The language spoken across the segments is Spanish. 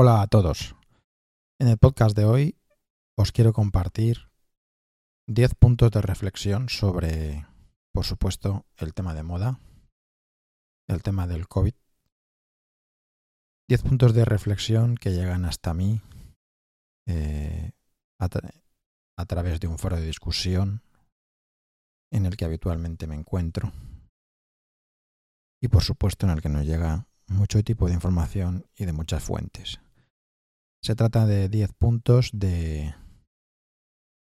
Hola a todos. En el podcast de hoy os quiero compartir 10 puntos de reflexión sobre, por supuesto, el tema de moda, el tema del COVID. 10 puntos de reflexión que llegan hasta mí eh, a, a través de un foro de discusión en el que habitualmente me encuentro y por supuesto en el que nos llega mucho tipo de información y de muchas fuentes. Se trata de 10 puntos de,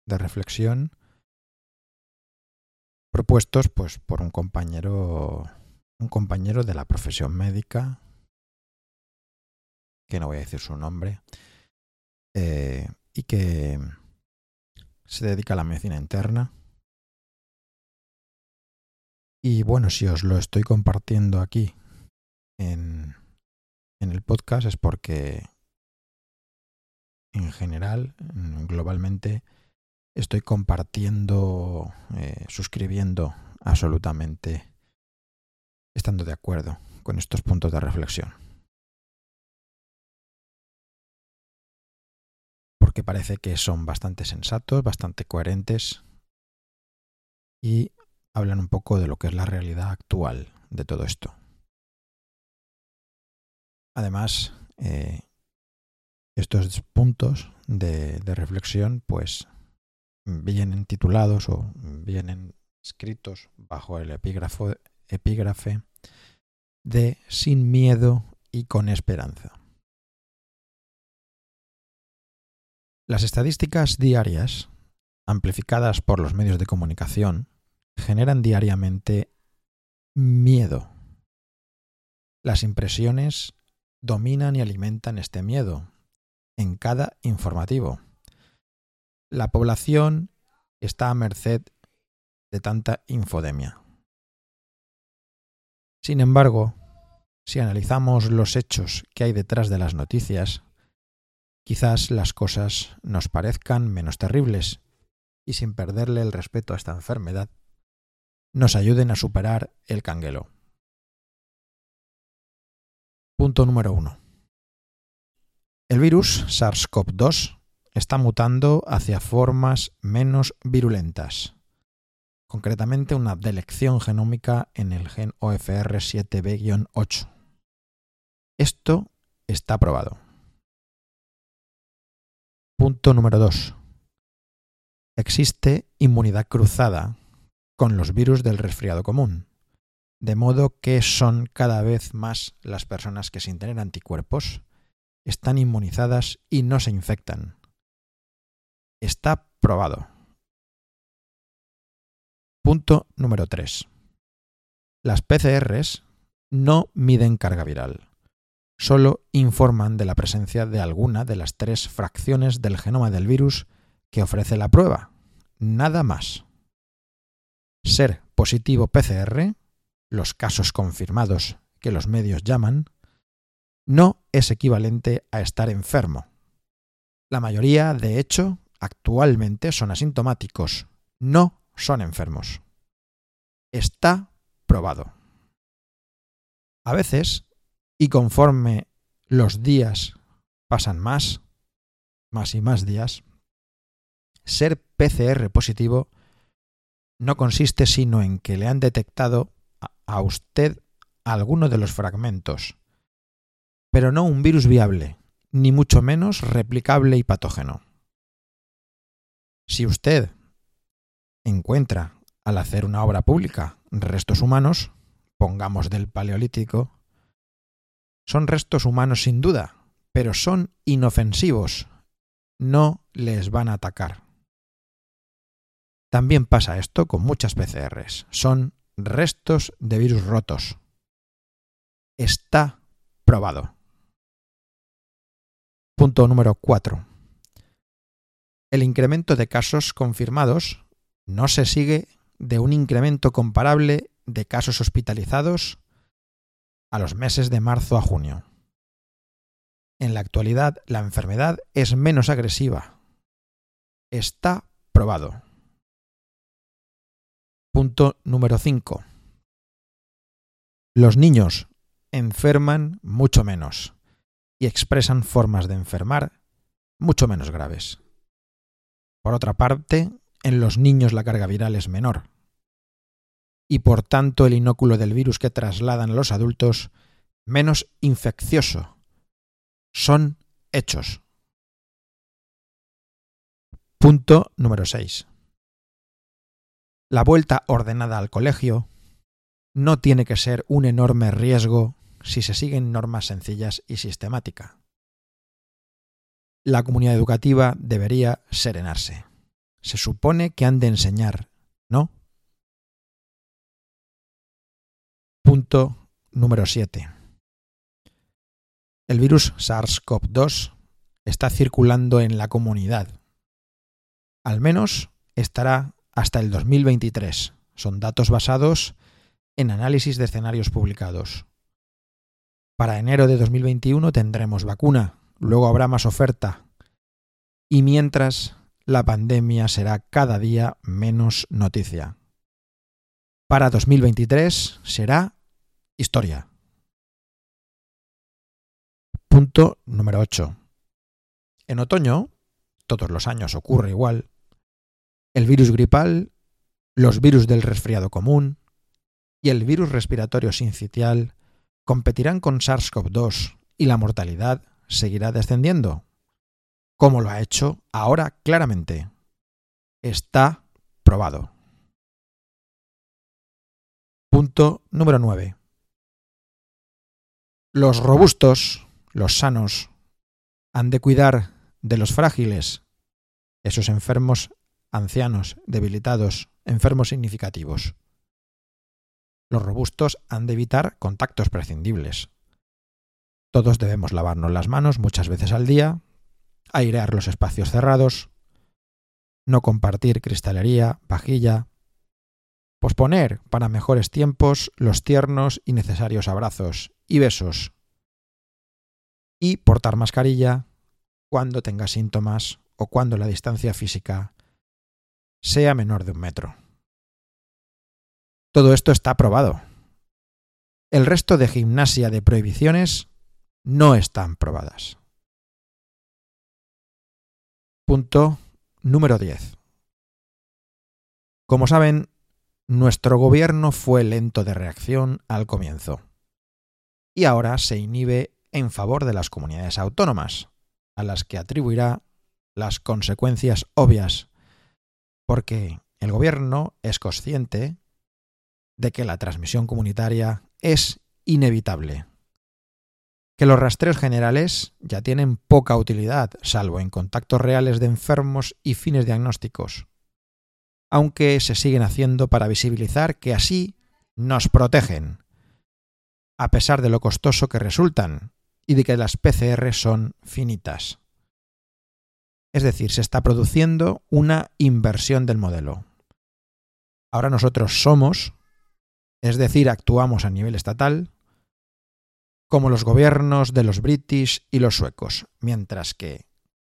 reflexión propuestos pues, por un compañero, un compañero de la profesión médica, que no voy a decir su nombre, eh, y que se dedica a la medicina interna. Y bueno, si os lo estoy compartiendo aquí en, en el podcast es porque en general, globalmente, estoy compartiendo, eh, suscribiendo absolutamente, estando de acuerdo con estos puntos de reflexión. Porque parece que son bastante sensatos, bastante coherentes y hablan un poco de lo que es la realidad actual de todo esto. Además, eh, estos puntos de, reflexión, pues vienen titulados o vienen escritos bajo el epígrafe de sin miedo y con esperanza. Las estadísticas diarias, amplificadas por los medios de comunicación, generan diariamente miedo. Las impresiones dominan y alimentan este miedo en cada informativo. La población está a merced de tanta infodemia. Sin embargo, si analizamos los hechos que hay detrás de las noticias, quizás las cosas nos parezcan menos terribles y sin perderle el respeto a esta enfermedad, nos ayuden a superar el canguelo. Punto número 1. El virus SARS-CoV-2 está mutando hacia formas menos virulentas, concretamente una delección genómica en el gen OFR7B-8. Esto está probado. Punto número 2. Existe inmunidad cruzada con los virus del resfriado común de modo que son cada vez más las personas que sin tener anticuerpos están inmunizadas y no se infectan. Está probado. Punto número 3. Las PCRs no miden carga viral, solo informan de la presencia de alguna de las tres fracciones del genoma del virus que ofrece la prueba. Nada más. Ser positivo PCR los casos confirmados que los medios llaman, no es equivalente a estar enfermo. La mayoría, de hecho, actualmente son asintomáticos, no son enfermos. Está probado. A veces, y conforme los días pasan más, más y más días, ser PCR positivo no consiste sino en que le han detectado a usted alguno de los fragmentos, pero no un virus viable, ni mucho menos replicable y patógeno. Si usted encuentra al hacer una obra pública restos humanos, pongamos del Paleolítico, son restos humanos sin duda, pero son inofensivos, no les van a atacar. También pasa esto con muchas PCRs, son restos de virus rotos. Está probado. Punto número 4. El incremento de casos confirmados no se sigue de un incremento comparable de casos hospitalizados a los meses de marzo a junio. En la actualidad la enfermedad es menos agresiva. Está probado. Punto número 5. Los niños enferman mucho menos y expresan formas de enfermar mucho menos graves. Por otra parte, en los niños la carga viral es menor, y por tanto el inóculo del virus que trasladan a los adultos menos infeccioso. Son hechos. Punto número 6. La vuelta ordenada al colegio no tiene que ser un enorme riesgo si se siguen normas sencillas y sistemática. La comunidad educativa debería serenarse. Se supone que han de enseñar, ¿no? Punto número 7. El virus SARS-CoV-2 está circulando en la comunidad. Al menos estará hasta el 2023. Son datos basados en análisis de escenarios publicados. Para enero de 2021 tendremos vacuna, luego habrá más oferta. Y mientras, la pandemia será cada día menos noticia. Para 2023 será historia. Punto número 8. En otoño, todos los años ocurre igual, el virus gripal, los virus del resfriado común y el virus respiratorio sincitial competirán con SARS-CoV-2 y la mortalidad seguirá descendiendo, como lo ha hecho ahora claramente. Está probado. Punto número 9. Los robustos, los sanos, han de cuidar de los frágiles, esos enfermos ancianos, debilitados, enfermos significativos. Los robustos han de evitar contactos prescindibles. Todos debemos lavarnos las manos muchas veces al día, airear los espacios cerrados, no compartir cristalería, vajilla, posponer para mejores tiempos los tiernos y necesarios abrazos y besos, y portar mascarilla cuando tenga síntomas o cuando la distancia física sea menor de un metro. Todo esto está aprobado. El resto de gimnasia de prohibiciones no están probadas. Punto número 10. Como saben, nuestro gobierno fue lento de reacción al comienzo y ahora se inhibe en favor de las comunidades autónomas, a las que atribuirá las consecuencias obvias porque el gobierno es consciente de que la transmisión comunitaria es inevitable, que los rastreos generales ya tienen poca utilidad, salvo en contactos reales de enfermos y fines diagnósticos, aunque se siguen haciendo para visibilizar que así nos protegen, a pesar de lo costoso que resultan y de que las PCR son finitas. Es decir, se está produciendo una inversión del modelo. Ahora nosotros somos, es decir, actuamos a nivel estatal, como los gobiernos de los british y los suecos, mientras que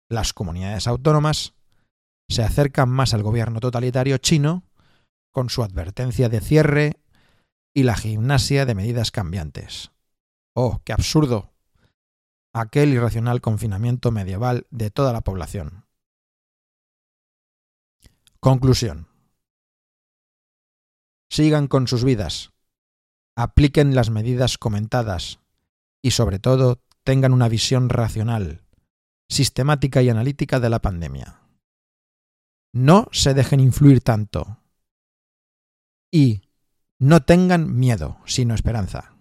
las comunidades autónomas se acercan más al gobierno totalitario chino con su advertencia de cierre y la gimnasia de medidas cambiantes. ¡Oh, qué absurdo! aquel irracional confinamiento medieval de toda la población. Conclusión. Sigan con sus vidas, apliquen las medidas comentadas y sobre todo tengan una visión racional, sistemática y analítica de la pandemia. No se dejen influir tanto y no tengan miedo, sino esperanza.